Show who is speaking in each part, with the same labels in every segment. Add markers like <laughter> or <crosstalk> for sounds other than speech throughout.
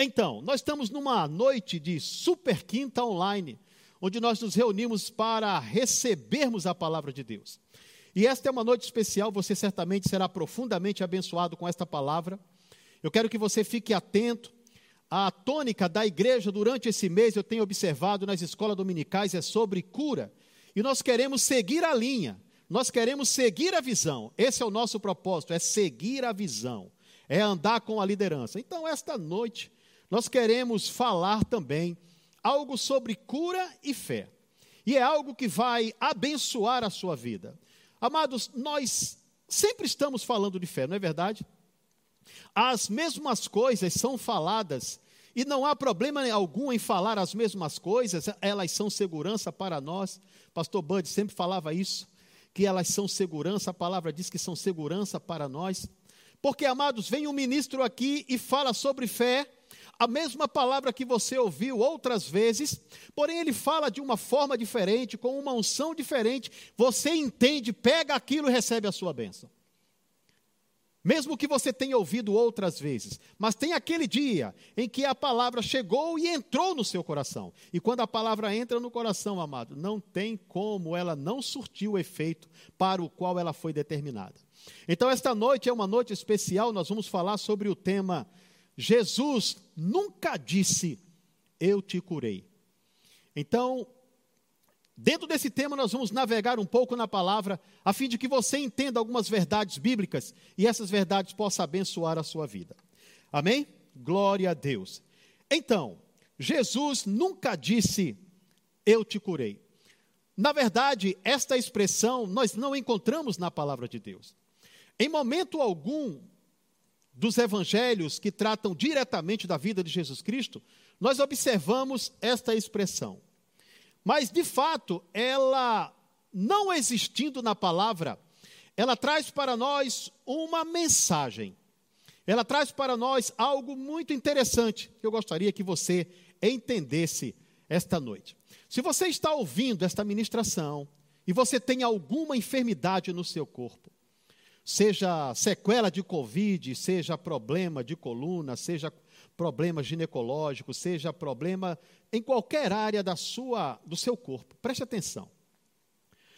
Speaker 1: Então, nós estamos numa noite de super quinta online, onde nós nos reunimos para recebermos a palavra de Deus. E esta é uma noite especial, você certamente será profundamente abençoado com esta palavra. Eu quero que você fique atento. A tônica da igreja durante esse mês, eu tenho observado nas escolas dominicais, é sobre cura. E nós queremos seguir a linha, nós queremos seguir a visão. Esse é o nosso propósito, é seguir a visão, é andar com a liderança. Então, esta noite, nós queremos falar também algo sobre cura e fé. E é algo que vai abençoar a sua vida. Amados, nós sempre estamos falando de fé, não é verdade? As mesmas coisas são faladas e não há problema algum em falar as mesmas coisas, elas são segurança para nós. Pastor Bud sempre falava isso, que elas são segurança, a palavra diz que são segurança para nós. Porque, amados, vem um ministro aqui e fala sobre fé, a mesma palavra que você ouviu outras vezes, porém ele fala de uma forma diferente, com uma unção diferente. Você entende, pega aquilo e recebe a sua bênção. Mesmo que você tenha ouvido outras vezes, mas tem aquele dia em que a palavra chegou e entrou no seu coração. E quando a palavra entra no coração, amado, não tem como ela não surtir o efeito para o qual ela foi determinada. Então, esta noite é uma noite especial, nós vamos falar sobre o tema Jesus nunca disse: Eu te curei. Então, dentro desse tema, nós vamos navegar um pouco na palavra, a fim de que você entenda algumas verdades bíblicas e essas verdades possam abençoar a sua vida. Amém? Glória a Deus. Então, Jesus nunca disse: Eu te curei. Na verdade, esta expressão nós não encontramos na palavra de Deus. Em momento algum, dos evangelhos que tratam diretamente da vida de Jesus Cristo, nós observamos esta expressão. Mas, de fato, ela, não existindo na palavra, ela traz para nós uma mensagem. Ela traz para nós algo muito interessante que eu gostaria que você entendesse esta noite. Se você está ouvindo esta ministração e você tem alguma enfermidade no seu corpo, seja sequela de Covid, seja problema de coluna, seja problema ginecológico, seja problema em qualquer área da sua, do seu corpo. Preste atenção.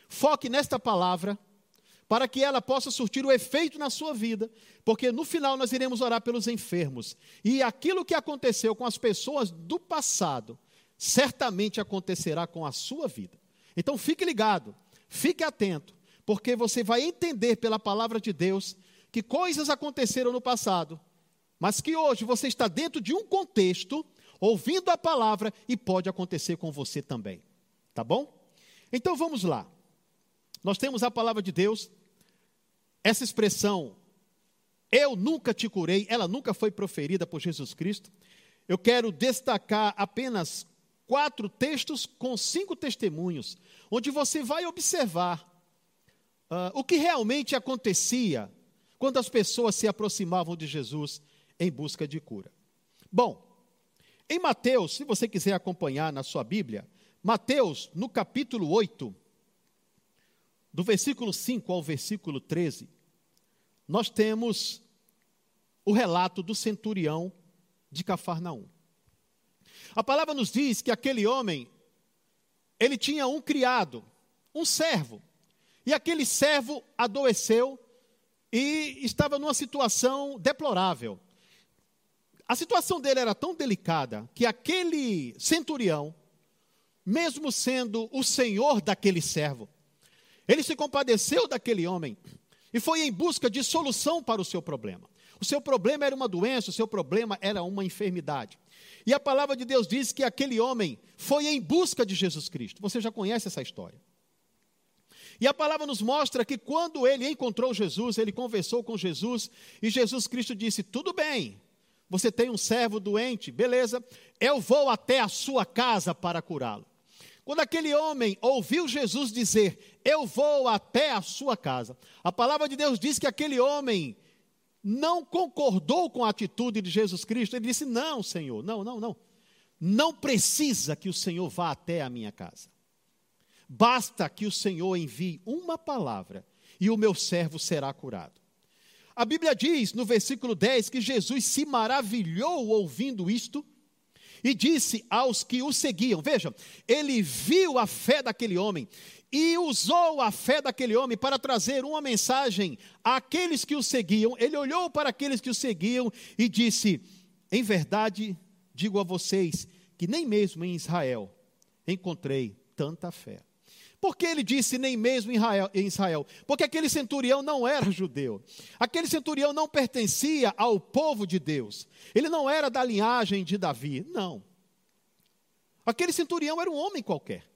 Speaker 1: Foque nesta palavra para que ela possa surtir o efeito na sua vida, porque no final nós iremos orar pelos enfermos. E aquilo que aconteceu com as pessoas do passado, certamente acontecerá com a sua vida. Então fique ligado, fique atento, porque você vai entender pela palavra de Deus que coisas aconteceram no passado, mas que hoje você está dentro de um contexto, ouvindo a palavra e pode acontecer com você também. Tá bom? Então vamos lá. Nós temos a palavra de Deus, essa expressão, eu nunca te curei, ela nunca foi proferida por Jesus Cristo. Eu quero destacar apenas quatro textos com cinco testemunhos, onde você vai observar uh, o que realmente acontecia quando as pessoas se aproximavam de Jesus em busca de cura. Bom, em Mateus, se você quiser acompanhar na sua Bíblia, Mateus, no capítulo 8, do versículo 5 ao versículo 13, nós temos o relato do centurião de Cafarnaum. A palavra nos diz que aquele homem, ele tinha um criado, um servo, e aquele servo adoeceu e estava numa situação deplorável. A situação dele era tão delicada que aquele centurião, mesmo sendo o senhor daquele servo, ele se compadeceu daquele homem e foi em busca de solução para o seu problema. O seu problema era uma doença, o seu problema era uma enfermidade. E a palavra de Deus diz que aquele homem foi em busca de Jesus Cristo. Você já conhece essa história. E a palavra nos mostra que quando ele encontrou Jesus, ele conversou com Jesus, e Jesus Cristo disse: Tudo bem, você tem um servo doente, beleza, eu vou até a sua casa para curá-lo. Quando aquele homem ouviu Jesus dizer: Eu vou até a sua casa, a palavra de Deus diz que aquele homem não concordou com a atitude de Jesus Cristo. Ele disse: Não, Senhor, não, não, não. Não precisa que o Senhor vá até a minha casa. Basta que o Senhor envie uma palavra e o meu servo será curado. A Bíblia diz no versículo 10 que Jesus se maravilhou ouvindo isto e disse aos que o seguiam: Veja, ele viu a fé daquele homem e usou a fé daquele homem para trazer uma mensagem àqueles que o seguiam. Ele olhou para aqueles que o seguiam e disse: Em verdade, digo a vocês que nem mesmo em Israel encontrei tanta fé. Por que ele disse nem mesmo em Israel? Porque aquele centurião não era judeu. Aquele centurião não pertencia ao povo de Deus. Ele não era da linhagem de Davi. Não. Aquele centurião era um homem qualquer.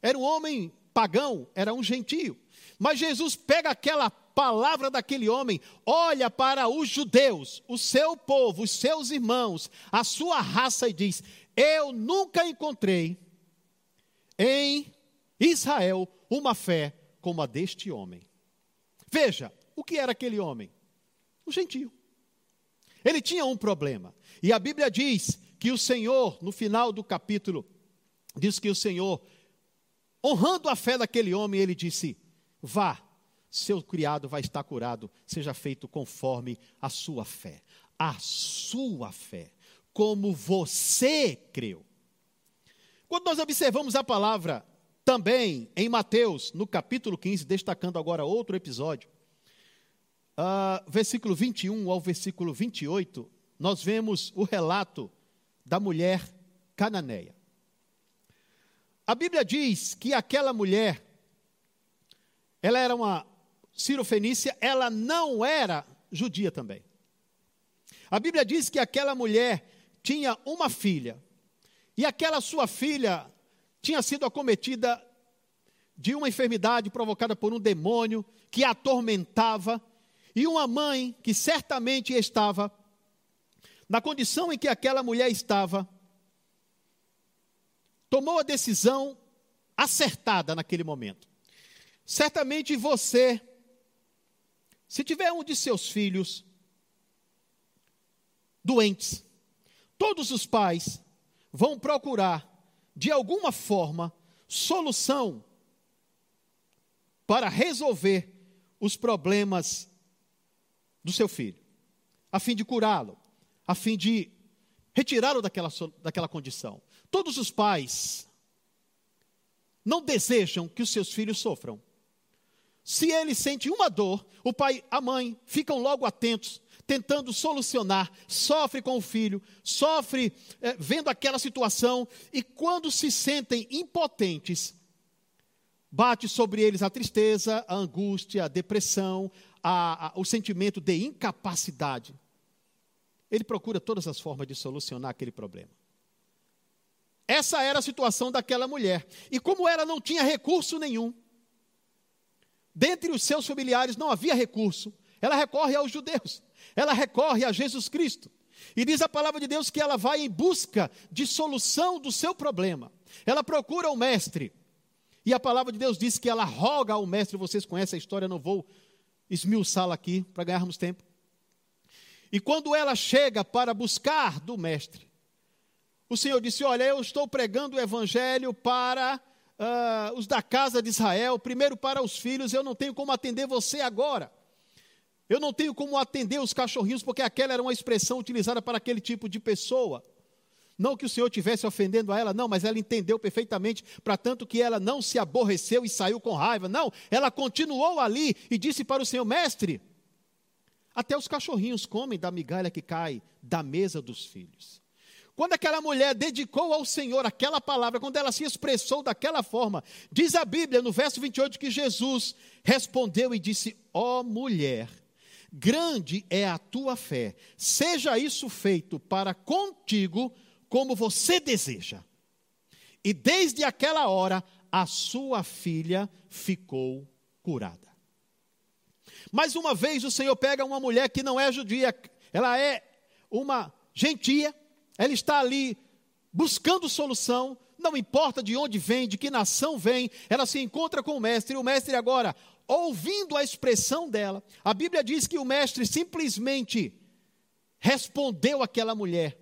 Speaker 1: Era um homem pagão, era um gentio. Mas Jesus pega aquela palavra daquele homem, olha para os judeus, o seu povo, os seus irmãos, a sua raça e diz: Eu nunca encontrei em Israel uma fé como a deste homem. Veja, o que era aquele homem? Um gentio. Ele tinha um problema. E a Bíblia diz que o Senhor, no final do capítulo, diz que o Senhor, honrando a fé daquele homem, ele disse: Vá, seu criado vai estar curado, seja feito conforme a sua fé. A sua fé, como você creu. Quando nós observamos a palavra também em Mateus, no capítulo 15, destacando agora outro episódio, uh, versículo 21 ao versículo 28, nós vemos o relato da mulher cananeia. A Bíblia diz que aquela mulher, ela era uma cirofenícia, ela não era judia também. A Bíblia diz que aquela mulher tinha uma filha, e aquela sua filha tinha sido acometida de uma enfermidade provocada por um demônio que a atormentava, e uma mãe que certamente estava na condição em que aquela mulher estava, tomou a decisão acertada naquele momento. Certamente você, se tiver um de seus filhos doentes, todos os pais vão procurar de alguma forma, solução para resolver os problemas do seu filho, a fim de curá-lo, a fim de retirá-lo daquela, daquela condição. Todos os pais não desejam que os seus filhos sofram. Se ele sente uma dor, o pai, a mãe ficam logo atentos tentando solucionar, sofre com o filho, sofre é, vendo aquela situação, e quando se sentem impotentes, bate sobre eles a tristeza, a angústia, a depressão, a, a, o sentimento de incapacidade. Ele procura todas as formas de solucionar aquele problema. Essa era a situação daquela mulher. E como ela não tinha recurso nenhum, dentre os seus familiares não havia recurso, ela recorre aos judeus ela recorre a Jesus Cristo. E diz a palavra de Deus que ela vai em busca de solução do seu problema. Ela procura o mestre. E a palavra de Deus diz que ela roga ao mestre. Vocês conhecem a história, não vou esmiuçá-la aqui para ganharmos tempo. E quando ela chega para buscar do mestre, o Senhor disse: Olha, eu estou pregando o evangelho para uh, os da casa de Israel, primeiro para os filhos, eu não tenho como atender você agora. Eu não tenho como atender os cachorrinhos, porque aquela era uma expressão utilizada para aquele tipo de pessoa. Não que o Senhor estivesse ofendendo a ela, não, mas ela entendeu perfeitamente, para tanto que ela não se aborreceu e saiu com raiva. Não, ela continuou ali e disse para o Senhor: Mestre, até os cachorrinhos comem da migalha que cai da mesa dos filhos. Quando aquela mulher dedicou ao Senhor aquela palavra, quando ela se expressou daquela forma, diz a Bíblia no verso 28 que Jesus respondeu e disse: Ó oh, mulher, grande é a tua fé, seja isso feito para contigo como você deseja. E desde aquela hora, a sua filha ficou curada. Mais uma vez, o Senhor pega uma mulher que não é judia, ela é uma gentia, ela está ali buscando solução, não importa de onde vem, de que nação vem, ela se encontra com o mestre, e o mestre agora ouvindo a expressão dela, a Bíblia diz que o mestre simplesmente respondeu àquela mulher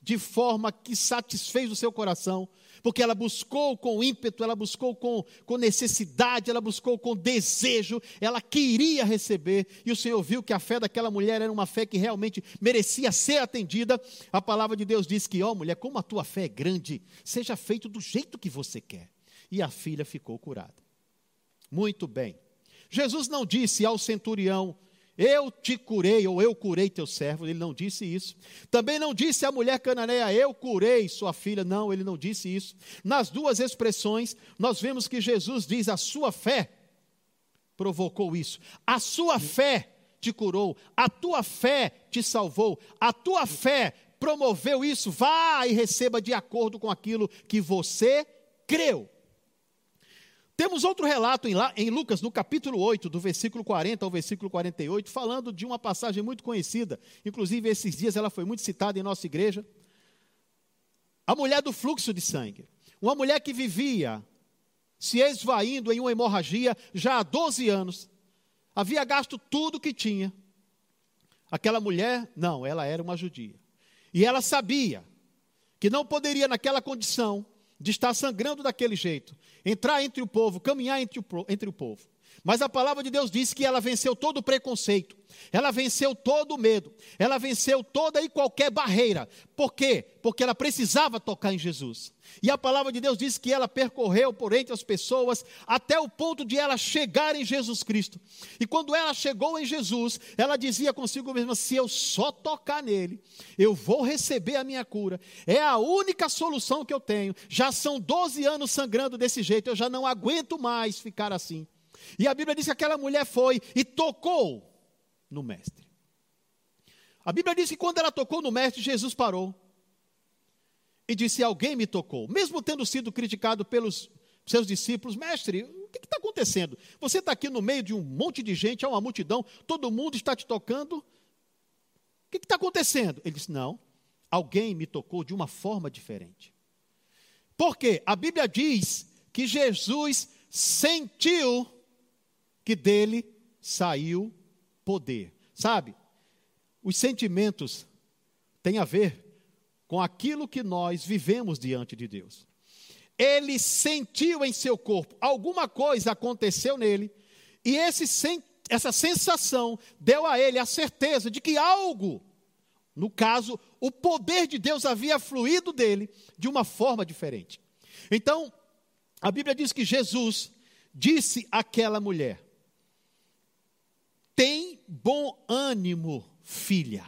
Speaker 1: de forma que satisfez o seu coração, porque ela buscou com ímpeto, ela buscou com, com necessidade, ela buscou com desejo, ela queria receber, e o Senhor viu que a fé daquela mulher era uma fé que realmente merecia ser atendida. A palavra de Deus diz que, ó oh, mulher, como a tua fé é grande, seja feito do jeito que você quer. E a filha ficou curada. Muito bem. Jesus não disse ao centurião, eu te curei, ou eu curei teu servo, ele não disse isso. Também não disse à mulher cananeia, eu curei sua filha, não, ele não disse isso. Nas duas expressões, nós vemos que Jesus diz: a sua fé provocou isso, a sua fé te curou, a tua fé te salvou, a tua fé promoveu isso. Vá e receba de acordo com aquilo que você creu. Temos outro relato em, em, Lucas, no capítulo 8, do versículo 40 ao versículo 48, falando de uma passagem muito conhecida. Inclusive, esses dias ela foi muito citada em nossa igreja. A mulher do fluxo de sangue. Uma mulher que vivia se esvaindo em uma hemorragia já há 12 anos. Havia gasto tudo que tinha. Aquela mulher, não, ela era uma judia. E ela sabia que não poderia, naquela condição, de estar sangrando daquele jeito, entrar entre o povo, caminhar entre o, entre o povo. Mas a palavra de Deus diz que ela venceu todo o preconceito, ela venceu todo o medo, ela venceu toda e qualquer barreira. Por quê? Porque ela precisava tocar em Jesus. E a palavra de Deus diz que ela percorreu por entre as pessoas até o ponto de ela chegar em Jesus Cristo. E quando ela chegou em Jesus, ela dizia consigo mesma: se eu só tocar nele, eu vou receber a minha cura. É a única solução que eu tenho. Já são 12 anos sangrando desse jeito, eu já não aguento mais ficar assim. E a Bíblia diz que aquela mulher foi e tocou no Mestre. A Bíblia diz que quando ela tocou no Mestre, Jesus parou e disse: Alguém me tocou. Mesmo tendo sido criticado pelos seus discípulos, Mestre, o que está acontecendo? Você está aqui no meio de um monte de gente, há uma multidão, todo mundo está te tocando. O que está acontecendo? Ele disse: Não, alguém me tocou de uma forma diferente. Por quê? A Bíblia diz que Jesus sentiu que dele saiu poder. Sabe? Os sentimentos têm a ver com aquilo que nós vivemos diante de Deus. Ele sentiu em seu corpo, alguma coisa aconteceu nele, e esse, essa sensação deu a ele a certeza de que algo, no caso, o poder de Deus havia fluído dele de uma forma diferente. Então, a Bíblia diz que Jesus disse àquela mulher: tem bom ânimo, filha.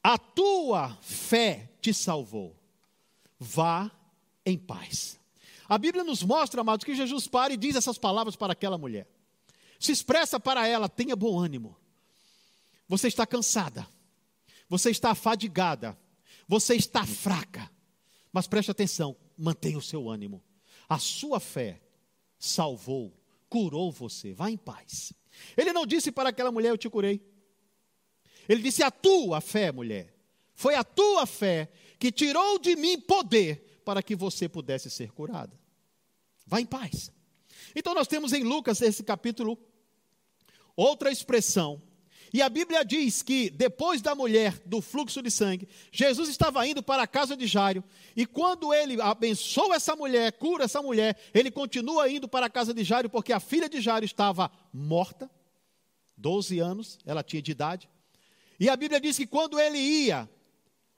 Speaker 1: A tua fé te salvou. Vá em paz. A Bíblia nos mostra, amados, que Jesus para e diz essas palavras para aquela mulher. Se expressa para ela: tenha bom ânimo. Você está cansada. Você está afadigada. Você está fraca. Mas preste atenção, mantenha o seu ânimo. A sua fé salvou curou você. Vá em paz. Ele não disse para aquela mulher: Eu te curei. Ele disse: A tua fé, mulher. Foi a tua fé que tirou de mim poder para que você pudesse ser curada. Vá em paz. Então, nós temos em Lucas, esse capítulo, outra expressão e a Bíblia diz que depois da mulher do fluxo de sangue, Jesus estava indo para a casa de Jairo, e quando ele abençoa essa mulher, cura essa mulher, ele continua indo para a casa de Jairo, porque a filha de Jairo estava morta, 12 anos, ela tinha de idade. E a Bíblia diz que quando ele ia,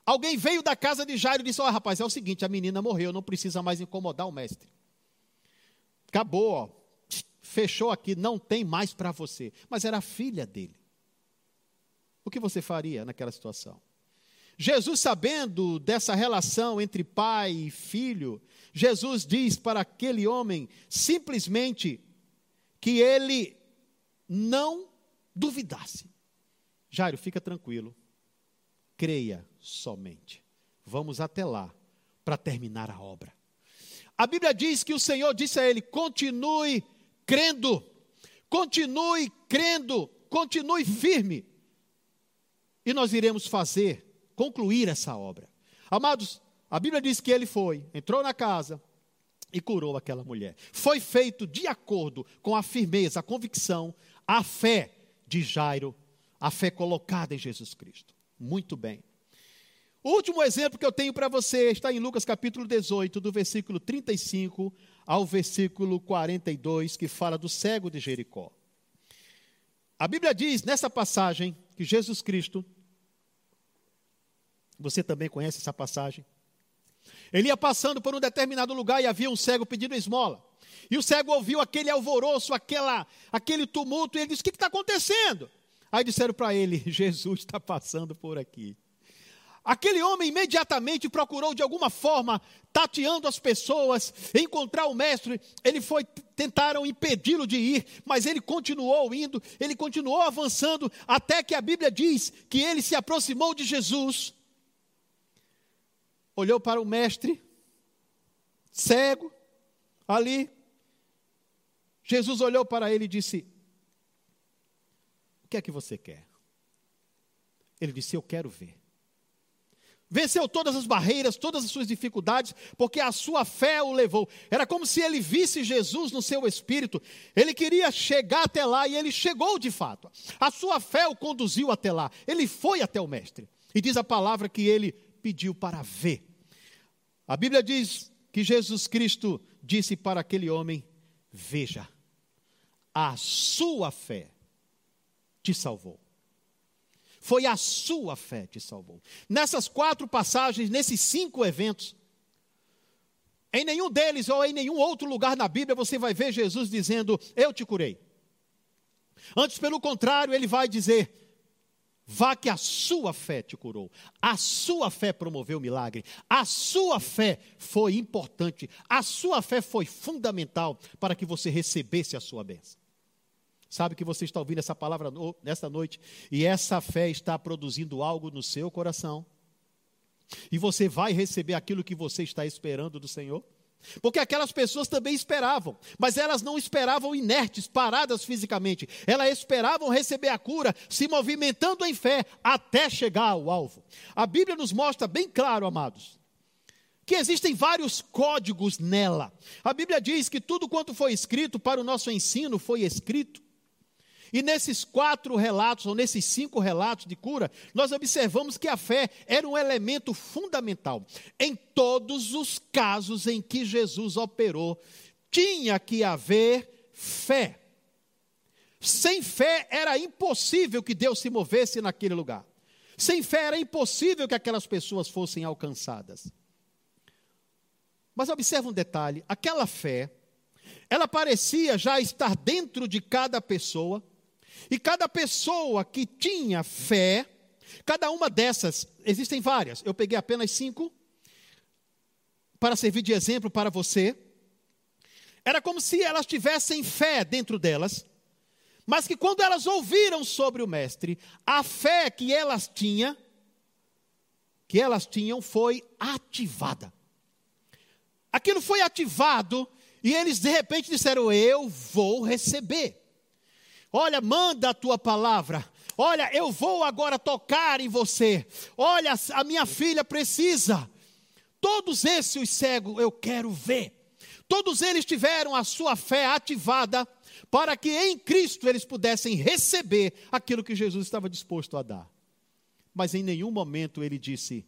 Speaker 1: alguém veio da casa de Jairo e disse: Olha, rapaz, é o seguinte, a menina morreu, não precisa mais incomodar o mestre. Acabou, ó, fechou aqui, não tem mais para você. Mas era a filha dele. O que você faria naquela situação? Jesus, sabendo dessa relação entre pai e filho, Jesus diz para aquele homem simplesmente que ele não duvidasse. Jairo, fica tranquilo. Creia somente. Vamos até lá para terminar a obra. A Bíblia diz que o Senhor disse a ele: continue crendo, continue crendo, continue firme e nós iremos fazer, concluir essa obra. Amados, a Bíblia diz que ele foi, entrou na casa e curou aquela mulher. Foi feito de acordo com a firmeza, a convicção, a fé de Jairo, a fé colocada em Jesus Cristo. Muito bem. O último exemplo que eu tenho para você está em Lucas capítulo 18, do versículo 35 ao versículo 42, que fala do cego de Jericó. A Bíblia diz nessa passagem que Jesus Cristo, você também conhece essa passagem, ele ia passando por um determinado lugar e havia um cego pedindo esmola. E o cego ouviu aquele alvoroço, aquela, aquele tumulto, e ele disse: O que está acontecendo? Aí disseram para ele: <laughs> Jesus está passando por aqui. Aquele homem imediatamente procurou de alguma forma, tateando as pessoas, encontrar o mestre. Ele foi, tentaram impedi-lo de ir, mas ele continuou indo, ele continuou avançando, até que a Bíblia diz que ele se aproximou de Jesus, olhou para o mestre, cego, ali. Jesus olhou para ele e disse: O que é que você quer? Ele disse: Eu quero ver. Venceu todas as barreiras, todas as suas dificuldades, porque a sua fé o levou. Era como se ele visse Jesus no seu espírito. Ele queria chegar até lá e ele chegou de fato. A sua fé o conduziu até lá. Ele foi até o Mestre. E diz a palavra que ele pediu para ver. A Bíblia diz que Jesus Cristo disse para aquele homem: Veja, a sua fé te salvou. Foi a sua fé que te salvou. Nessas quatro passagens, nesses cinco eventos, em nenhum deles ou em nenhum outro lugar na Bíblia você vai ver Jesus dizendo: Eu te curei. Antes, pelo contrário, ele vai dizer: Vá que a sua fé te curou, a sua fé promoveu o milagre, a sua fé foi importante, a sua fé foi fundamental para que você recebesse a sua bênção. Sabe que você está ouvindo essa palavra nesta noite e essa fé está produzindo algo no seu coração. E você vai receber aquilo que você está esperando do Senhor? Porque aquelas pessoas também esperavam, mas elas não esperavam inertes, paradas fisicamente. Elas esperavam receber a cura, se movimentando em fé até chegar ao alvo. A Bíblia nos mostra bem claro, amados, que existem vários códigos nela. A Bíblia diz que tudo quanto foi escrito para o nosso ensino foi escrito e nesses quatro relatos, ou nesses cinco relatos de cura, nós observamos que a fé era um elemento fundamental. Em todos os casos em que Jesus operou, tinha que haver fé. Sem fé era impossível que Deus se movesse naquele lugar. Sem fé era impossível que aquelas pessoas fossem alcançadas. Mas observe um detalhe: aquela fé, ela parecia já estar dentro de cada pessoa e cada pessoa que tinha fé, cada uma dessas, existem várias, eu peguei apenas cinco, para servir de exemplo para você. Era como se elas tivessem fé dentro delas, mas que quando elas ouviram sobre o Mestre, a fé que elas tinham, que elas tinham foi ativada. Aquilo foi ativado e eles de repente disseram: Eu vou receber. Olha, manda a tua palavra. Olha, eu vou agora tocar em você. Olha, a minha filha precisa. Todos esses os cegos eu quero ver. Todos eles tiveram a sua fé ativada para que em Cristo eles pudessem receber aquilo que Jesus estava disposto a dar. Mas em nenhum momento ele disse: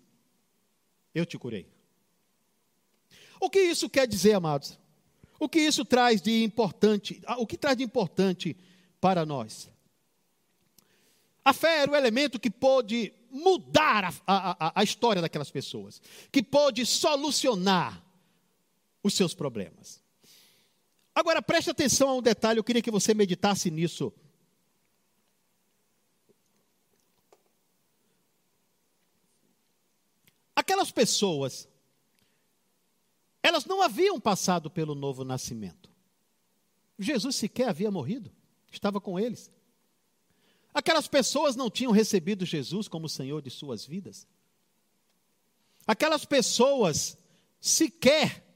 Speaker 1: Eu te curei. O que isso quer dizer, amados? O que isso traz de importante? O que traz de importante para nós. A fé era o elemento que pôde mudar a, a, a história daquelas pessoas, que pôde solucionar os seus problemas. Agora preste atenção a um detalhe, eu queria que você meditasse nisso. Aquelas pessoas, elas não haviam passado pelo novo nascimento. Jesus sequer havia morrido estava com eles. Aquelas pessoas não tinham recebido Jesus como Senhor de suas vidas. Aquelas pessoas sequer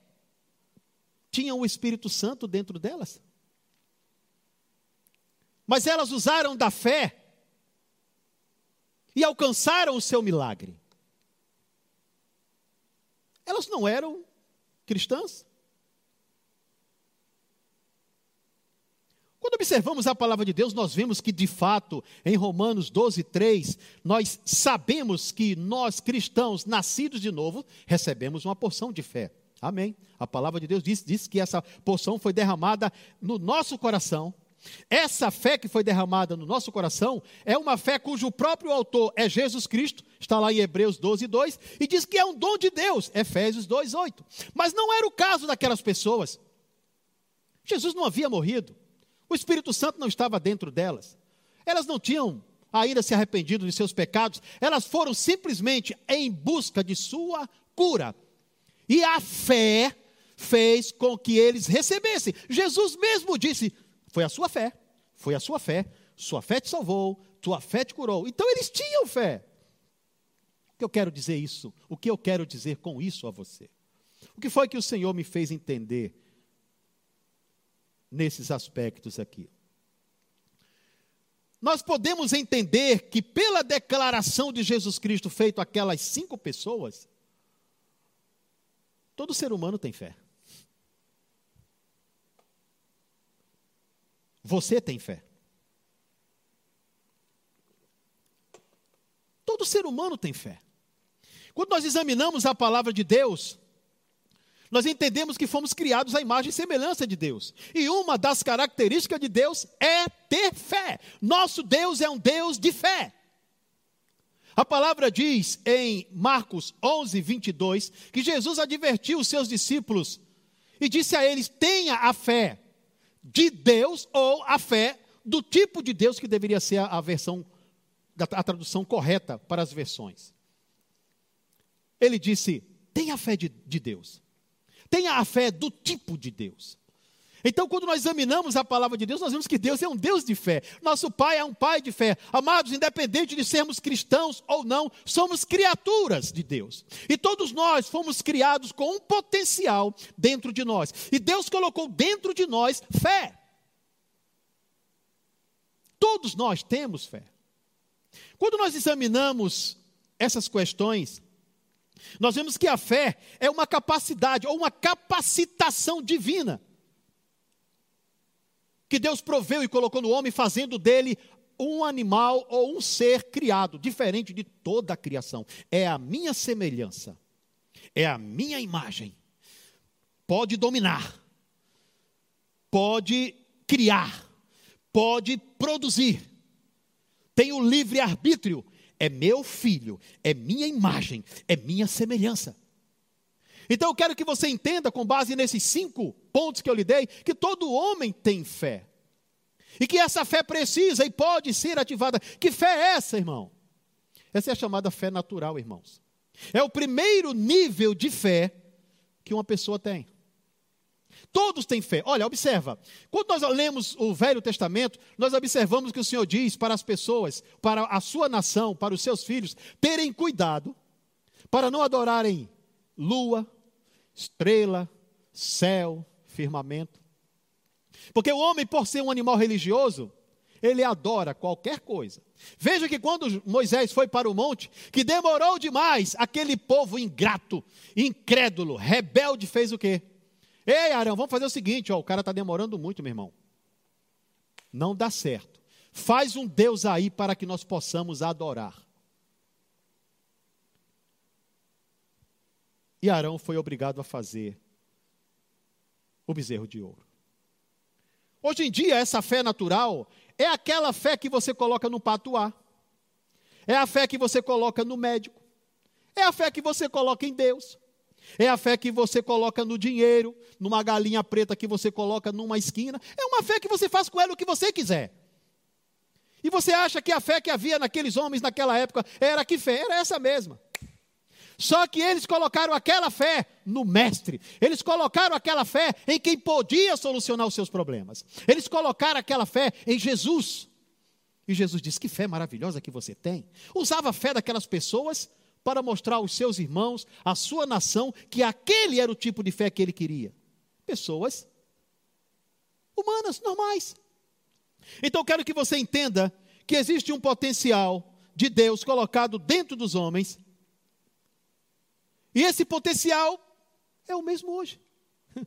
Speaker 1: tinham o Espírito Santo dentro delas. Mas elas usaram da fé e alcançaram o seu milagre. Elas não eram cristãs. Quando observamos a palavra de Deus, nós vemos que, de fato, em Romanos 12, 3, nós sabemos que nós, cristãos, nascidos de novo, recebemos uma porção de fé. Amém. A palavra de Deus diz, diz que essa porção foi derramada no nosso coração. Essa fé que foi derramada no nosso coração é uma fé cujo próprio autor é Jesus Cristo, está lá em Hebreus 12, 2, e diz que é um dom de Deus, Efésios 2, 8. Mas não era o caso daquelas pessoas. Jesus não havia morrido. O Espírito Santo não estava dentro delas. Elas não tinham ainda se arrependido de seus pecados, elas foram simplesmente em busca de sua cura. E a fé fez com que eles recebessem. Jesus mesmo disse: Foi a sua fé, foi a sua fé, sua fé te salvou, tua fé te curou. Então eles tinham fé. O que eu quero dizer isso? O que eu quero dizer com isso a você? O que foi que o Senhor me fez entender nesses aspectos aqui. Nós podemos entender que, pela declaração de Jesus Cristo feita aquelas cinco pessoas, todo ser humano tem fé. Você tem fé. Todo ser humano tem fé. Quando nós examinamos a palavra de Deus, nós entendemos que fomos criados à imagem e semelhança de Deus. E uma das características de Deus é ter fé. Nosso Deus é um Deus de fé. A palavra diz em Marcos 11, 22, que Jesus advertiu os seus discípulos e disse a eles: tenha a fé de Deus ou a fé do tipo de Deus que deveria ser a, versão, a tradução correta para as versões. Ele disse: tenha fé de, de Deus tenha a fé do tipo de Deus. Então, quando nós examinamos a palavra de Deus, nós vemos que Deus é um Deus de fé. Nosso Pai é um Pai de fé. Amados, independente de sermos cristãos ou não, somos criaturas de Deus. E todos nós fomos criados com um potencial dentro de nós. E Deus colocou dentro de nós fé. Todos nós temos fé. Quando nós examinamos essas questões, nós vemos que a fé é uma capacidade ou uma capacitação divina que Deus proveu e colocou no homem, fazendo dele um animal ou um ser criado, diferente de toda a criação. É a minha semelhança, é a minha imagem. Pode dominar, pode criar, pode produzir, tem o livre arbítrio é meu filho, é minha imagem, é minha semelhança. Então eu quero que você entenda, com base nesses cinco pontos que eu lhe dei, que todo homem tem fé. E que essa fé precisa e pode ser ativada. Que fé é essa, irmão? Essa é a chamada fé natural, irmãos. É o primeiro nível de fé que uma pessoa tem. Todos têm fé. Olha, observa. Quando nós lemos o Velho Testamento, nós observamos que o Senhor diz para as pessoas, para a sua nação, para os seus filhos, terem cuidado para não adorarem lua, estrela, céu, firmamento. Porque o homem, por ser um animal religioso, ele adora qualquer coisa. Veja que quando Moisés foi para o monte, que demorou demais, aquele povo ingrato, incrédulo, rebelde fez o quê? Ei, Arão, vamos fazer o seguinte: ó, o cara está demorando muito, meu irmão. Não dá certo. Faz um Deus aí para que nós possamos adorar. E Arão foi obrigado a fazer o bezerro de ouro. Hoje em dia, essa fé natural é aquela fé que você coloca no patuá, é a fé que você coloca no médico, é a fé que você coloca em Deus. É a fé que você coloca no dinheiro, numa galinha preta que você coloca numa esquina. É uma fé que você faz com ela o que você quiser. E você acha que a fé que havia naqueles homens naquela época era que fé? Era essa mesma. Só que eles colocaram aquela fé no Mestre. Eles colocaram aquela fé em quem podia solucionar os seus problemas. Eles colocaram aquela fé em Jesus. E Jesus disse: Que fé maravilhosa que você tem. Usava a fé daquelas pessoas para mostrar aos seus irmãos, à sua nação, que aquele era o tipo de fé que ele queria. Pessoas humanas, normais. Então quero que você entenda que existe um potencial de Deus colocado dentro dos homens. E esse potencial é o mesmo hoje. <laughs>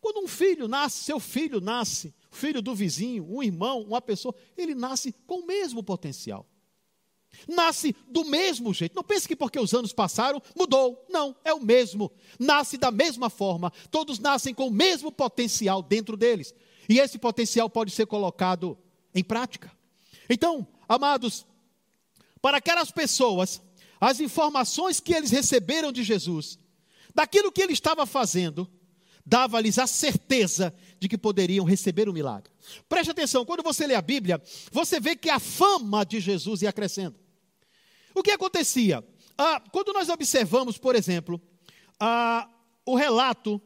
Speaker 1: Quando um filho nasce, seu filho nasce, filho do vizinho, um irmão, uma pessoa, ele nasce com o mesmo potencial. Nasce do mesmo jeito. Não pense que porque os anos passaram, mudou. Não, é o mesmo. Nasce da mesma forma. Todos nascem com o mesmo potencial dentro deles. E esse potencial pode ser colocado em prática. Então, amados, para aquelas pessoas, as informações que eles receberam de Jesus, daquilo que ele estava fazendo, dava-lhes a certeza de que poderiam receber o milagre. Preste atenção, quando você lê a Bíblia, você vê que a fama de Jesus ia crescendo. O que acontecia? Ah, quando nós observamos, por exemplo, ah, o relato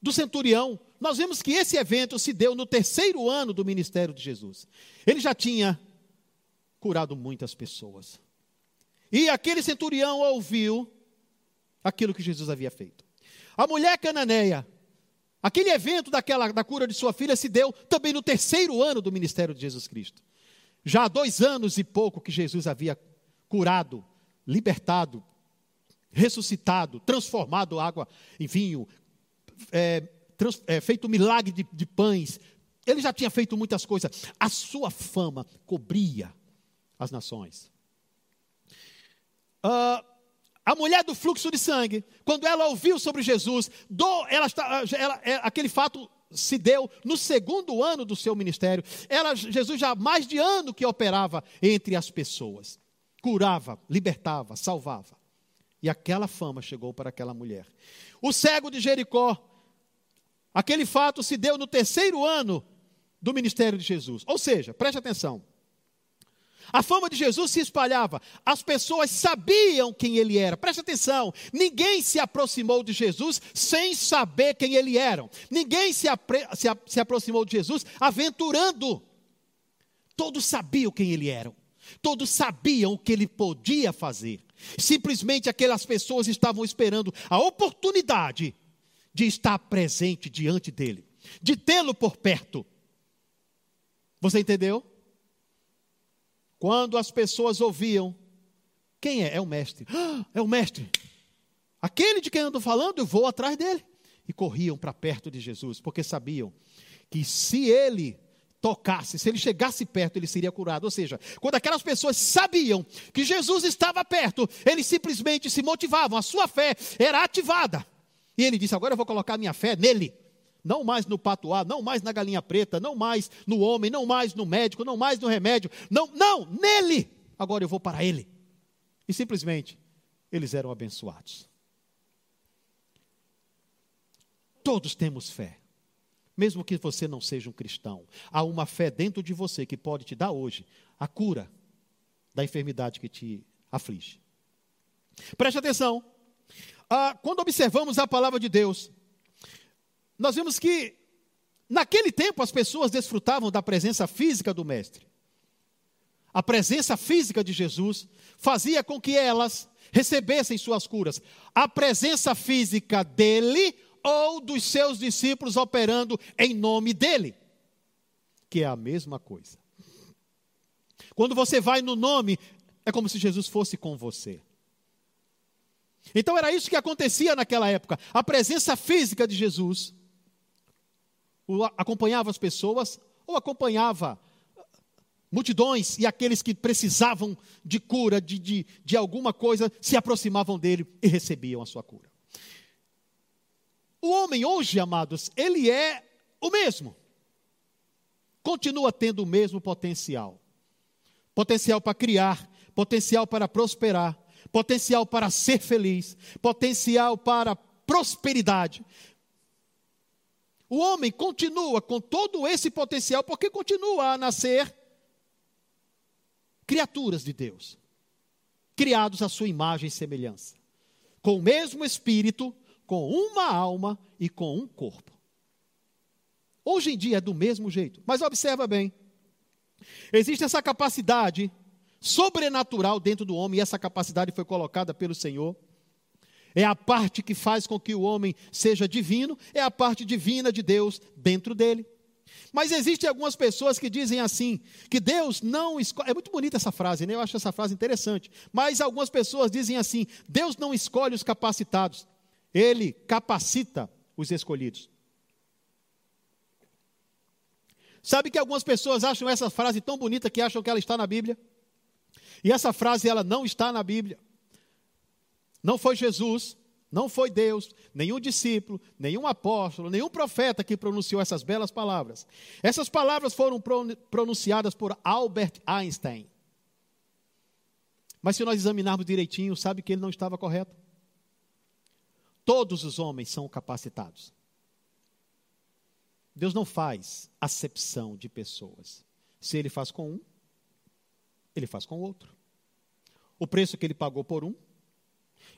Speaker 1: do centurião, nós vemos que esse evento se deu no terceiro ano do ministério de Jesus. Ele já tinha curado muitas pessoas. E aquele centurião ouviu aquilo que Jesus havia feito. A mulher cananeia, aquele evento daquela, da cura de sua filha se deu também no terceiro ano do ministério de Jesus Cristo. Já há dois anos e pouco que Jesus havia curado, libertado, ressuscitado, transformado água em vinho, é, trans, é, feito milagre de, de pães. Ele já tinha feito muitas coisas. A sua fama cobria as nações. Uh, a mulher do fluxo de sangue, quando ela ouviu sobre Jesus, do, ela, ela, é, aquele fato se deu no segundo ano do seu ministério. Ela, Jesus já há mais de ano que operava entre as pessoas curava, libertava, salvava. E aquela fama chegou para aquela mulher. O cego de Jericó, aquele fato se deu no terceiro ano do ministério de Jesus. Ou seja, preste atenção. A fama de Jesus se espalhava, as pessoas sabiam quem ele era. Preste atenção, ninguém se aproximou de Jesus sem saber quem ele era. Ninguém se, se, se aproximou de Jesus aventurando. Todos sabiam quem ele era. Todos sabiam o que ele podia fazer. Simplesmente aquelas pessoas estavam esperando a oportunidade de estar presente diante dele, de tê-lo por perto. Você entendeu? Quando as pessoas ouviam, quem é? É o mestre. Ah, é o mestre. Aquele de quem estou falando, eu vou atrás dele. E corriam para perto de Jesus, porque sabiam que se ele tocasse, se ele chegasse perto, ele seria curado. Ou seja, quando aquelas pessoas sabiam que Jesus estava perto, eles simplesmente se motivavam, a sua fé era ativada. E ele disse: Agora eu vou colocar minha fé nele. Não mais no patuá, não mais na galinha preta, não mais no homem, não mais no médico, não mais no remédio. Não, não, nele. Agora eu vou para ele. E simplesmente eles eram abençoados. Todos temos fé mesmo que você não seja um cristão, há uma fé dentro de você que pode te dar hoje a cura da enfermidade que te aflige. Preste atenção. Ah, quando observamos a palavra de Deus, nós vemos que naquele tempo as pessoas desfrutavam da presença física do Mestre. A presença física de Jesus fazia com que elas recebessem suas curas. A presença física dele ou dos seus discípulos operando em nome dele, que é a mesma coisa. Quando você vai no nome, é como se Jesus fosse com você. Então era isso que acontecia naquela época. A presença física de Jesus acompanhava as pessoas ou acompanhava multidões e aqueles que precisavam de cura, de, de, de alguma coisa, se aproximavam dele e recebiam a sua cura. O homem hoje, amados, ele é o mesmo. Continua tendo o mesmo potencial. Potencial para criar, potencial para prosperar, potencial para ser feliz, potencial para prosperidade. O homem continua com todo esse potencial porque continua a nascer criaturas de Deus, criados à sua imagem e semelhança, com o mesmo espírito, com uma alma e com um corpo. Hoje em dia é do mesmo jeito, mas observa bem. Existe essa capacidade sobrenatural dentro do homem, e essa capacidade foi colocada pelo Senhor. É a parte que faz com que o homem seja divino, é a parte divina de Deus dentro dele. Mas existem algumas pessoas que dizem assim, que Deus não escolhe. É muito bonita essa frase, né? Eu acho essa frase interessante. Mas algumas pessoas dizem assim: Deus não escolhe os capacitados, ele capacita os escolhidos. Sabe que algumas pessoas acham essa frase tão bonita que acham que ela está na Bíblia? E essa frase ela não está na Bíblia. Não foi Jesus, não foi Deus, nenhum discípulo, nenhum apóstolo, nenhum profeta que pronunciou essas belas palavras. Essas palavras foram pronunciadas por Albert Einstein. Mas se nós examinarmos direitinho, sabe que ele não estava correto? Todos os homens são capacitados. Deus não faz acepção de pessoas. Se ele faz com um, ele faz com o outro. O preço que ele pagou por um,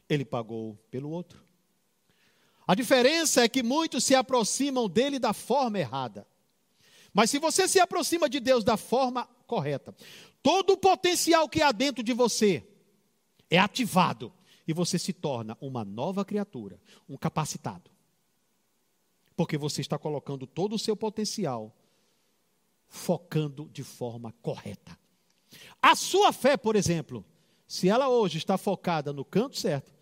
Speaker 1: ele pagou pelo outro. A diferença é que muitos se aproximam dele da forma errada. Mas se você se aproxima de Deus da forma correta, todo o potencial que há dentro de você é ativado e você se torna uma nova criatura, um capacitado. Porque você está colocando todo o seu potencial focando de forma correta. A sua fé, por exemplo, se ela hoje está focada no canto certo,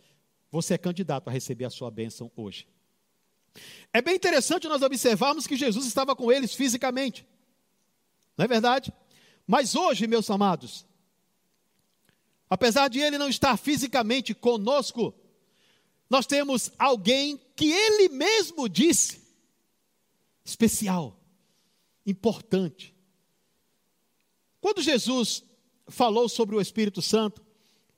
Speaker 1: você é candidato a receber a sua bênção hoje. É bem interessante nós observarmos que Jesus estava com eles fisicamente. Não é verdade? Mas hoje, meus amados, apesar de ele não estar fisicamente conosco, nós temos alguém que ele mesmo disse especial, importante. Quando Jesus falou sobre o Espírito Santo,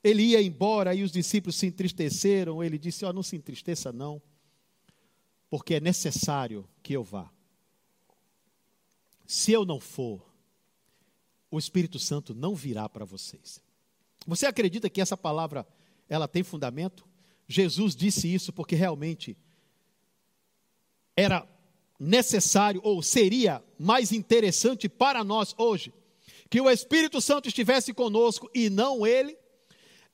Speaker 1: ele ia embora e os discípulos se entristeceram. Ele disse: oh, Não se entristeça, não, porque é necessário que eu vá. Se eu não for, o Espírito Santo não virá para vocês. Você acredita que essa palavra ela tem fundamento? Jesus disse isso porque realmente era necessário ou seria mais interessante para nós hoje que o Espírito Santo estivesse conosco e não ele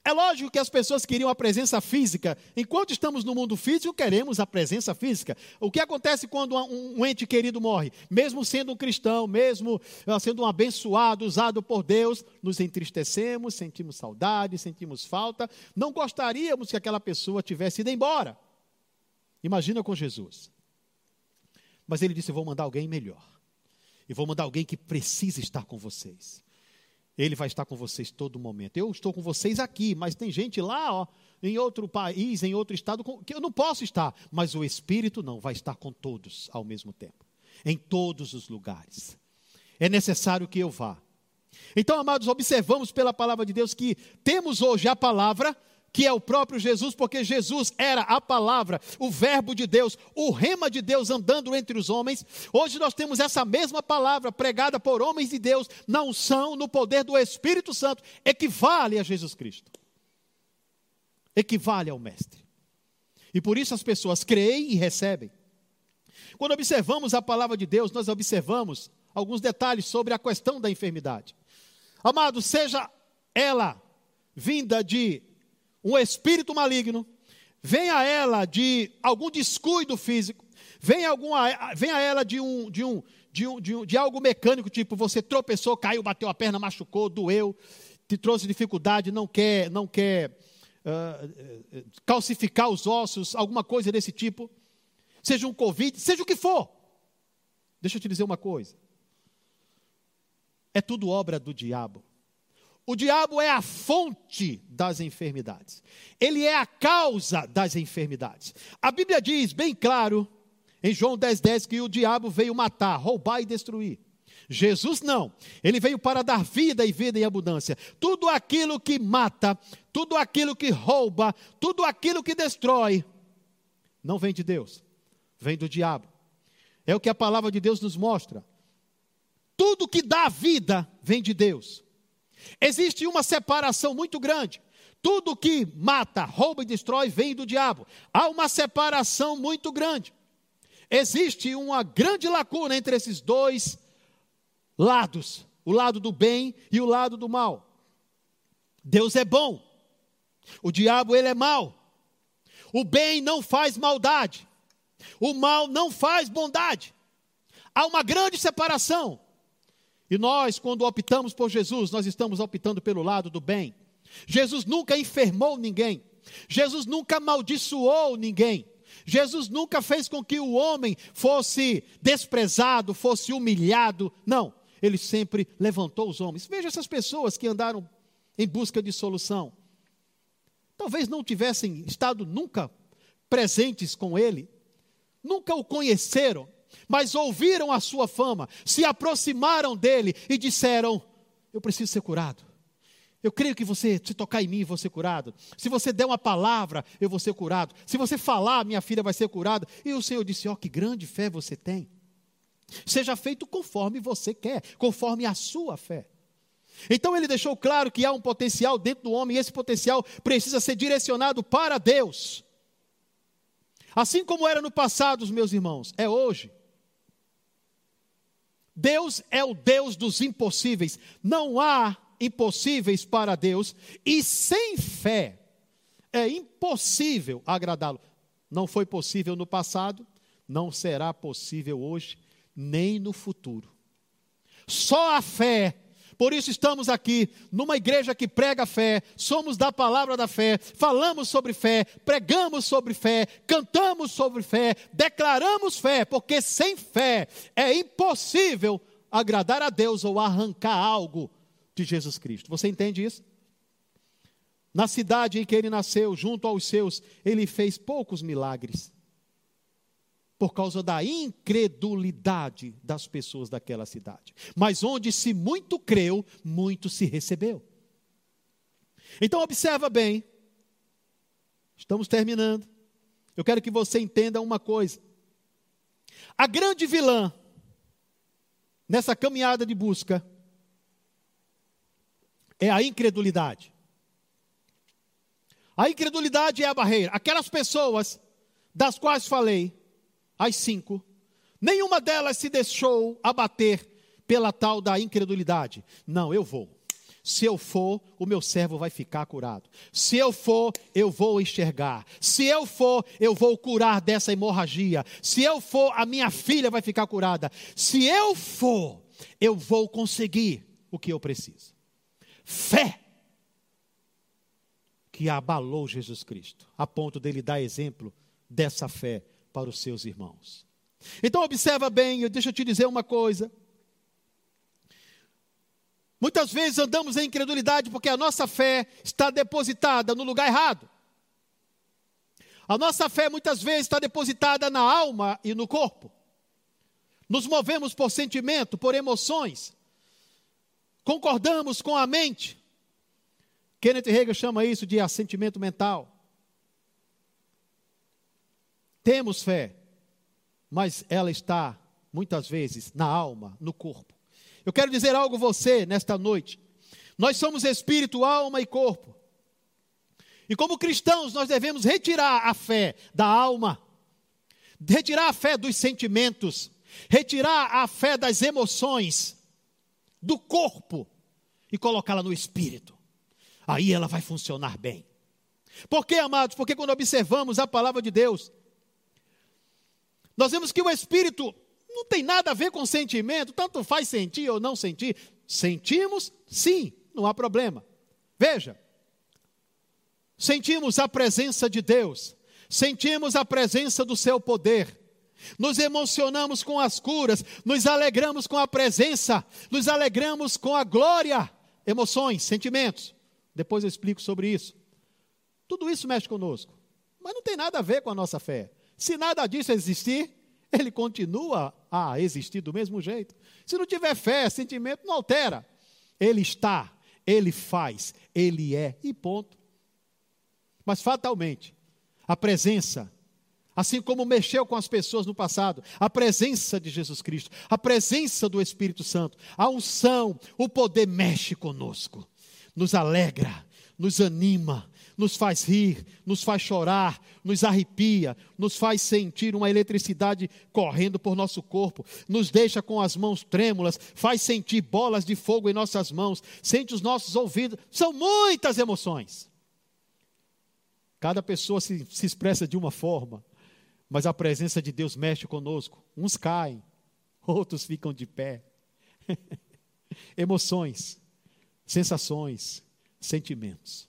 Speaker 1: é lógico que as pessoas queriam a presença física. Enquanto estamos no mundo físico, queremos a presença física. O que acontece quando um, ente querido morre? Mesmo sendo um cristão, mesmo ah, sendo um abençoado, usado por Deus, nos entristecemos, sentimos saudade, sentimos falta. Não gostaríamos que aquela pessoa tivesse ido embora. Imagina com Jesus. Mas ele disse: Vou mandar alguém melhor. E vou mandar alguém que precisa estar com vocês. Ele vai estar com vocês todo momento. Eu estou com vocês aqui, mas tem gente lá, ó, em outro país, em outro estado, que eu não posso estar. Mas o Espírito não, vai estar com todos ao mesmo tempo, em todos os lugares. É necessário que eu vá. Então, amados, observamos pela palavra de Deus que temos hoje a palavra que é o próprio Jesus, porque Jesus era a palavra, o Verbo de Deus, o rema de Deus andando entre os homens. Hoje nós temos essa mesma palavra pregada por homens de Deus, na unção, no poder do Espírito Santo, equivale a Jesus Cristo, equivale ao Mestre. E por isso as pessoas creem e recebem. Quando observamos a palavra de Deus, nós observamos alguns detalhes sobre a questão da enfermidade. Amado, seja ela vinda de um espírito maligno, vem a ela de algum descuido físico, vem, alguma, vem a ela de, um, de, um, de, um, de, um, de algo mecânico, tipo você tropeçou, caiu, bateu a perna, machucou, doeu, te trouxe dificuldade, não quer, não quer uh, calcificar os ossos, alguma coisa desse tipo, seja um Covid, seja o que for. Deixa eu te dizer uma coisa. É tudo obra do diabo. O diabo é a fonte das enfermidades. Ele é a causa das enfermidades. A Bíblia diz bem claro, em João 10,10, 10, que o diabo veio matar, roubar e destruir. Jesus não. Ele veio para dar vida e vida em abundância. Tudo aquilo que mata, tudo aquilo que rouba, tudo aquilo que destrói, não vem de Deus, vem do diabo. É o que a palavra de Deus nos mostra. Tudo que dá vida vem de Deus. Existe uma separação muito grande. Tudo que mata, rouba e destrói vem do diabo. Há uma separação muito grande. Existe uma grande lacuna entre esses dois lados: o lado do bem e o lado do mal. Deus é bom, o diabo ele é mau. O bem não faz maldade, o mal não faz bondade. Há uma grande separação. E nós, quando optamos por Jesus, nós estamos optando pelo lado do bem. Jesus nunca enfermou ninguém. Jesus nunca amaldiçoou ninguém. Jesus nunca fez com que o homem fosse desprezado, fosse humilhado. Não, ele sempre levantou os homens. Veja essas pessoas que andaram em busca de solução. Talvez não tivessem estado nunca presentes com ele, nunca o conheceram, mas ouviram a sua fama, se aproximaram dele e disseram: Eu preciso ser curado. Eu creio que você, se tocar em mim, eu vou ser curado. Se você der uma palavra, eu vou ser curado. Se você falar, minha filha vai ser curada. E o Senhor disse: Ó, oh, que grande fé você tem. Seja feito conforme você quer, conforme a sua fé. Então ele deixou claro que há um potencial dentro do homem e esse potencial precisa ser direcionado para Deus. Assim como era no passado, meus irmãos, é hoje. Deus é o Deus dos impossíveis. Não há impossíveis para Deus e sem fé é impossível agradá-lo. Não foi possível no passado, não será possível hoje, nem no futuro. Só a fé por isso estamos aqui numa igreja que prega fé, somos da palavra da fé, falamos sobre fé, pregamos sobre fé, cantamos sobre fé, declaramos fé, porque sem fé é impossível agradar a Deus ou arrancar algo de Jesus Cristo. Você entende isso? Na cidade em que ele nasceu, junto aos seus, ele fez poucos milagres por causa da incredulidade das pessoas daquela cidade. Mas onde se muito creu, muito se recebeu. Então observa bem. Estamos terminando. Eu quero que você entenda uma coisa. A grande vilã nessa caminhada de busca é a incredulidade. A incredulidade é a barreira. Aquelas pessoas das quais falei, as cinco, nenhuma delas se deixou abater pela tal da incredulidade. Não, eu vou. Se eu for, o meu servo vai ficar curado. Se eu for, eu vou enxergar. Se eu for, eu vou curar dessa hemorragia. Se eu for, a minha filha vai ficar curada. Se eu for, eu vou conseguir o que eu preciso. Fé que abalou Jesus Cristo, a ponto dele dar exemplo dessa fé para os seus irmãos. Então observa bem, deixa eu te dizer uma coisa. Muitas vezes andamos em incredulidade porque a nossa fé está depositada no lugar errado. A nossa fé muitas vezes está depositada na alma e no corpo. Nos movemos por sentimento, por emoções. Concordamos com a mente. Kenneth Hagin chama isso de assentimento mental. Temos fé, mas ela está, muitas vezes, na alma, no corpo. Eu quero dizer algo a você nesta noite. Nós somos espírito, alma e corpo. E como cristãos, nós devemos retirar a fé da alma, retirar a fé dos sentimentos, retirar a fé das emoções, do corpo e colocá-la no espírito. Aí ela vai funcionar bem. Por quê, amados? Porque quando observamos a palavra de Deus, nós vemos que o espírito não tem nada a ver com sentimento, tanto faz sentir ou não sentir. Sentimos, sim, não há problema. Veja, sentimos a presença de Deus, sentimos a presença do seu poder, nos emocionamos com as curas, nos alegramos com a presença, nos alegramos com a glória, emoções, sentimentos. Depois eu explico sobre isso. Tudo isso mexe conosco, mas não tem nada a ver com a nossa fé. Se nada disso existir, ele continua a existir do mesmo jeito. Se não tiver fé, sentimento, não altera. Ele está, ele faz, ele é, e ponto. Mas fatalmente, a presença, assim como mexeu com as pessoas no passado, a presença de Jesus Cristo, a presença do Espírito Santo, a unção, o poder mexe conosco, nos alegra, nos anima, nos faz rir, nos faz chorar, nos arrepia, nos faz sentir uma eletricidade correndo por nosso corpo, nos deixa com as mãos trêmulas, faz sentir bolas de fogo em nossas mãos, sente os nossos ouvidos. São muitas emoções. Cada pessoa se, se expressa de uma forma, mas a presença de Deus mexe conosco. Uns caem, <laughs> outros ficam de pé. <laughs> Emoções, sensações, sentimentos.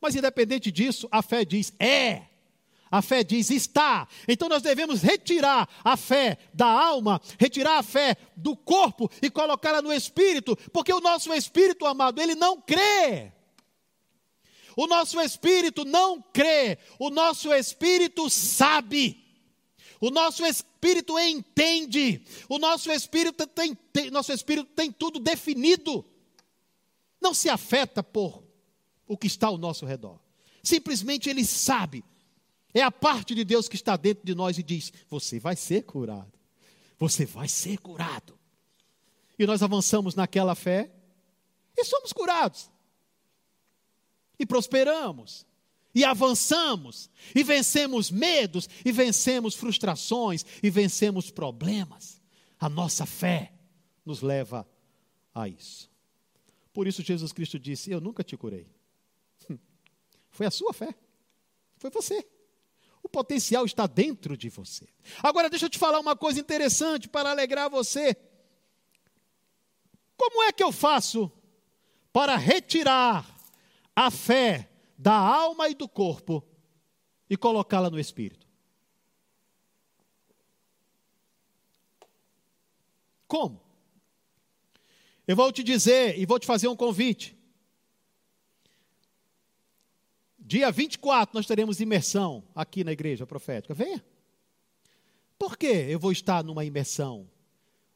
Speaker 1: Mas independente disso, a fé diz: é. A fé diz está. Então nós devemos retirar a fé da alma, retirar a fé do corpo e colocá-la no espírito, porque o nosso espírito, amado, ele não crê. O nosso espírito não crê, o nosso espírito sabe. O nosso espírito entende. O nosso espírito tem, tem, nosso espírito tem tudo definido. Não se afeta por o que está ao nosso redor. Simplesmente ele sabe é a parte de Deus que está dentro de nós e diz: Você vai ser curado. Você vai ser curado. E nós avançamos naquela fé e somos curados. E prosperamos. E avançamos. E vencemos medos. E vencemos frustrações. E vencemos problemas. A nossa fé nos leva a isso. Por isso Jesus Cristo disse: Eu nunca te curei. Foi a sua fé. Foi você. O potencial está dentro de você. Agora, deixa eu te falar uma coisa interessante para alegrar você. Como é que eu faço para retirar a fé da alma e do corpo e colocá-la no espírito? Como? Eu vou te dizer e vou te fazer um convite. Dia 24 nós teremos imersão aqui na igreja profética. Venha. Por que eu vou estar numa imersão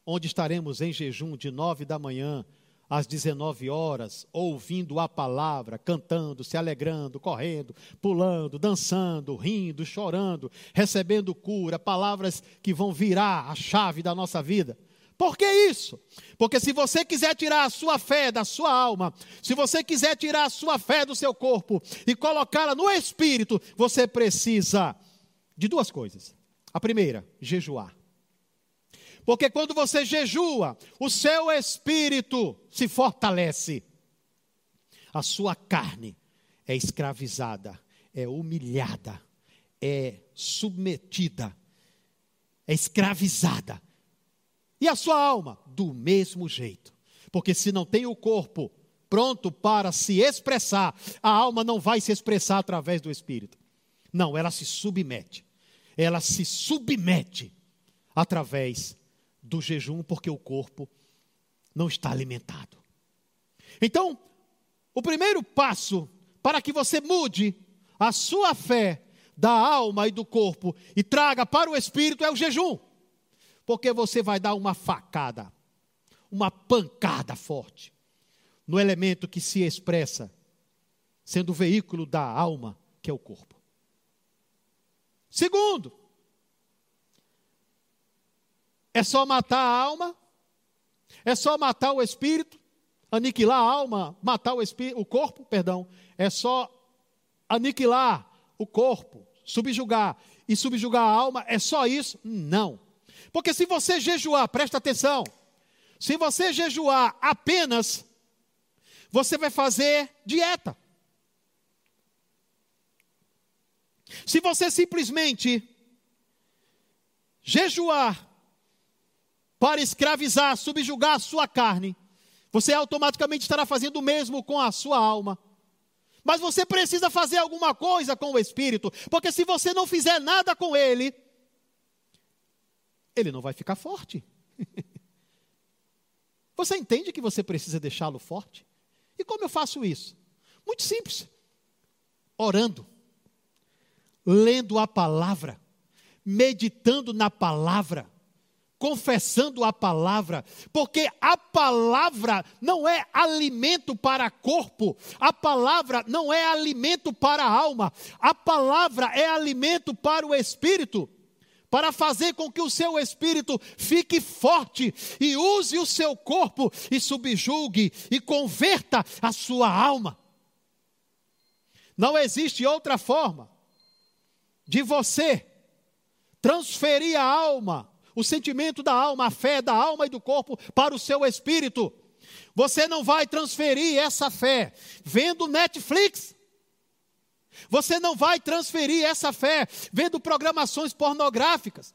Speaker 1: onde estaremos em jejum de 9 da manhã às 19 horas, ouvindo a palavra, cantando, se alegrando, correndo, pulando, dançando, rindo, chorando, recebendo cura, palavras que vão virar a chave da nossa vida? Por que isso? Porque se você quiser tirar a sua fé da sua alma, se você quiser tirar a sua fé do seu corpo e colocá-la no espírito, você precisa de duas coisas. A primeira, jejuar. Porque quando você jejua, o seu espírito se fortalece. A sua carne é escravizada, é humilhada, é submetida, é escravizada e a sua alma? Do mesmo jeito. Porque se não tem o corpo pronto para se expressar, a alma não vai se expressar através do espírito. Não, ela se submete. Ela se submete através do jejum, porque o corpo não está alimentado. Então, o primeiro passo para que você mude a sua fé da alma e do corpo e traga para o espírito é o jejum porque você vai dar uma facada, uma pancada forte no elemento que se expressa, sendo o veículo da alma, que é o corpo. Segundo, é só matar a alma, é só matar o espírito, aniquilar a alma, matar o, o corpo, perdão, é só aniquilar o corpo, subjugar e subjugar a alma, é só isso? Não. Porque se você jejuar, presta atenção, se você jejuar apenas, você vai fazer dieta. Se você simplesmente jejuar para escravizar, subjugar a sua carne, você automaticamente estará fazendo o mesmo com a sua alma. Mas você precisa fazer alguma coisa com o espírito, porque se você não fizer nada com ele, ele não vai ficar forte. <laughs> Você entende que você precisa deixá-lo forte? E como eu faço isso? Muito simples. Orando, lendo a palavra, meditando na palavra, confessando a palavra, porque a palavra não é alimento para corpo, a palavra não é alimento para alma, a palavra é alimento para o espírito para fazer com que o seu espírito fique forte e use o seu corpo e subjugue e converta a sua alma. Não existe outra forma de você transferir a alma, o sentimento da alma, a fé da alma e do corpo para o seu espírito. Você não vai transferir essa fé vendo Netflix. Você não vai transferir essa fé vendo programações pornográficas.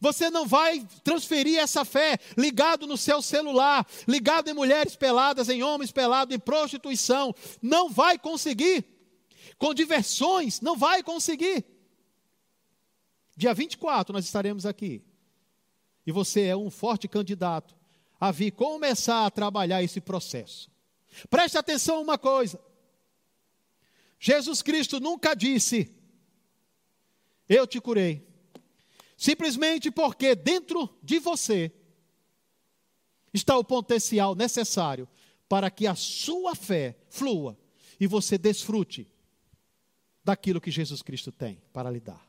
Speaker 1: Você não vai transferir essa fé ligado no seu celular, ligado em mulheres peladas, em homens pelados, em prostituição. Não vai conseguir. Com diversões, não vai conseguir. Dia 24 nós estaremos aqui. E você é um forte candidato a vir começar a trabalhar esse processo. Preste atenção uma coisa. Jesus Cristo nunca disse: Eu te curei. Simplesmente porque dentro de você está o potencial necessário para que a sua fé flua e você desfrute daquilo que Jesus Cristo tem para lhe dar.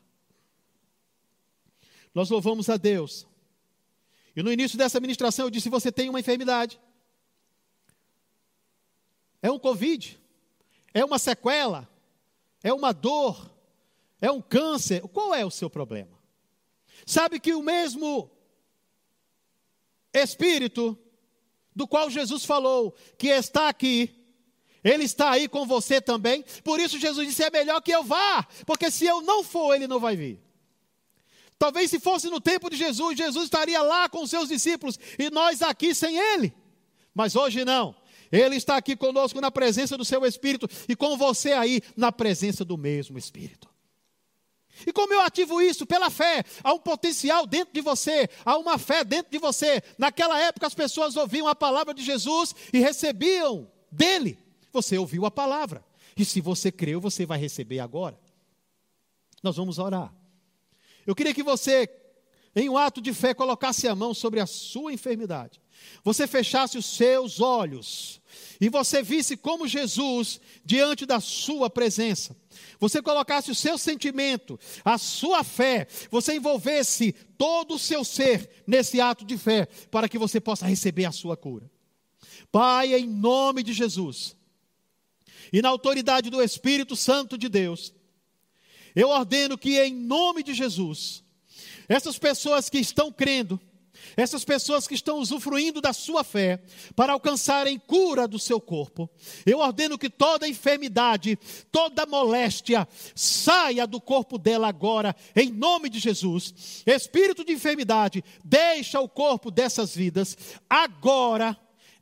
Speaker 1: Nós louvamos a Deus. E no início dessa ministração eu disse: você tem uma enfermidade. É um Covid, é uma sequela, é uma dor, é um câncer. Qual é o seu problema? Sabe que o mesmo Espírito do qual Jesus falou que está aqui, ele está aí com você também. Por isso Jesus disse: é melhor que eu vá, porque se eu não for, ele não vai vir. Talvez se fosse no tempo de Jesus, Jesus estaria lá com os seus discípulos e nós aqui sem ele. Mas hoje não. Ele está aqui conosco na presença do seu Espírito e com você aí na presença do mesmo Espírito. E como eu ativo isso? Pela fé. Há um potencial dentro de você, há uma fé dentro de você. Naquela época as pessoas ouviam a palavra de Jesus e recebiam dele. Você ouviu a palavra. E se você creu, você vai receber agora. Nós vamos orar. Eu queria que você, em um ato de fé, colocasse a mão sobre a sua enfermidade. Você fechasse os seus olhos e você visse como Jesus, diante da sua presença, você colocasse o seu sentimento, a sua fé, você envolvesse todo o seu ser nesse ato de fé, para que você possa receber a sua cura. Pai, em nome de Jesus, e na autoridade do Espírito Santo de Deus, eu ordeno que, em nome de Jesus, essas pessoas que estão crendo, essas pessoas que estão usufruindo da sua fé para alcançarem cura do seu corpo, eu ordeno que toda enfermidade, toda moléstia saia do corpo dela agora, em nome de Jesus. Espírito de enfermidade, deixa o corpo dessas vidas agora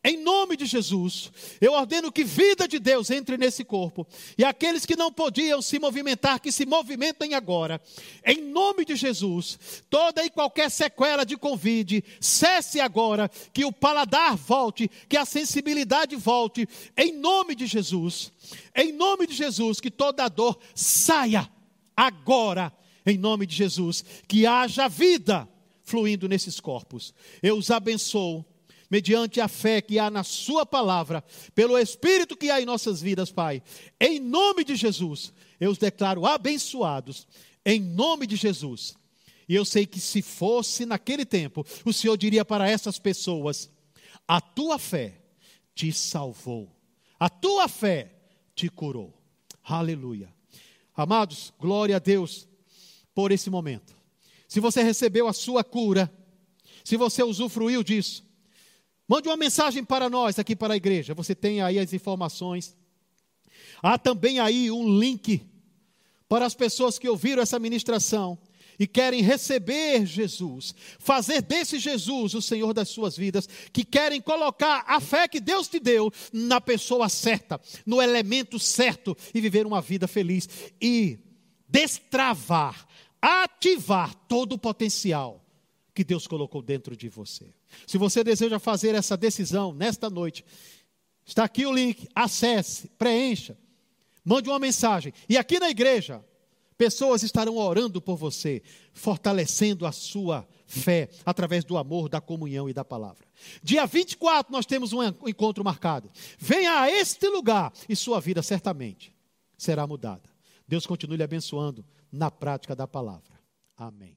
Speaker 1: em nome de Jesus, eu ordeno que vida de Deus entre nesse corpo. E aqueles que não podiam se movimentar, que se movimentem agora. Em nome de Jesus, toda e qualquer sequela de Covid, cesse agora. Que o paladar volte, que a sensibilidade volte. Em nome de Jesus. Em nome de Jesus, que toda dor saia agora. Em nome de Jesus. Que haja vida fluindo nesses corpos. Eu os abençoo mediante a fé que há na Sua palavra, pelo Espírito que há em nossas vidas, Pai. Em nome de Jesus, eu os declaro abençoados, em nome de Jesus. E eu sei que se fosse naquele tempo, o Senhor diria para essas pessoas: a tua fé te salvou, a tua fé te curou. Aleluia. Amados, glória a Deus por esse momento. Se você recebeu a sua cura, se você usufruiu disso, Mande uma mensagem para nós aqui para a igreja. Você tem aí as informações. Há também aí um link para as pessoas que ouviram essa ministração e querem receber Jesus, fazer desse Jesus o Senhor das suas vidas, que querem colocar a fé que Deus te deu na pessoa certa, no elemento certo e viver uma vida feliz e destravar, ativar todo o potencial que Deus colocou dentro de você. Se você deseja fazer essa decisão nesta noite, está aqui o link, acesse, preencha, mande uma mensagem. E aqui na igreja, pessoas estarão orando por você, fortalecendo a sua fé através do amor, da comunhão e da palavra. Dia 24 nós temos um encontro marcado. Venha a este lugar e sua vida certamente será mudada. Deus continue lhe abençoando na prática da palavra. Amém.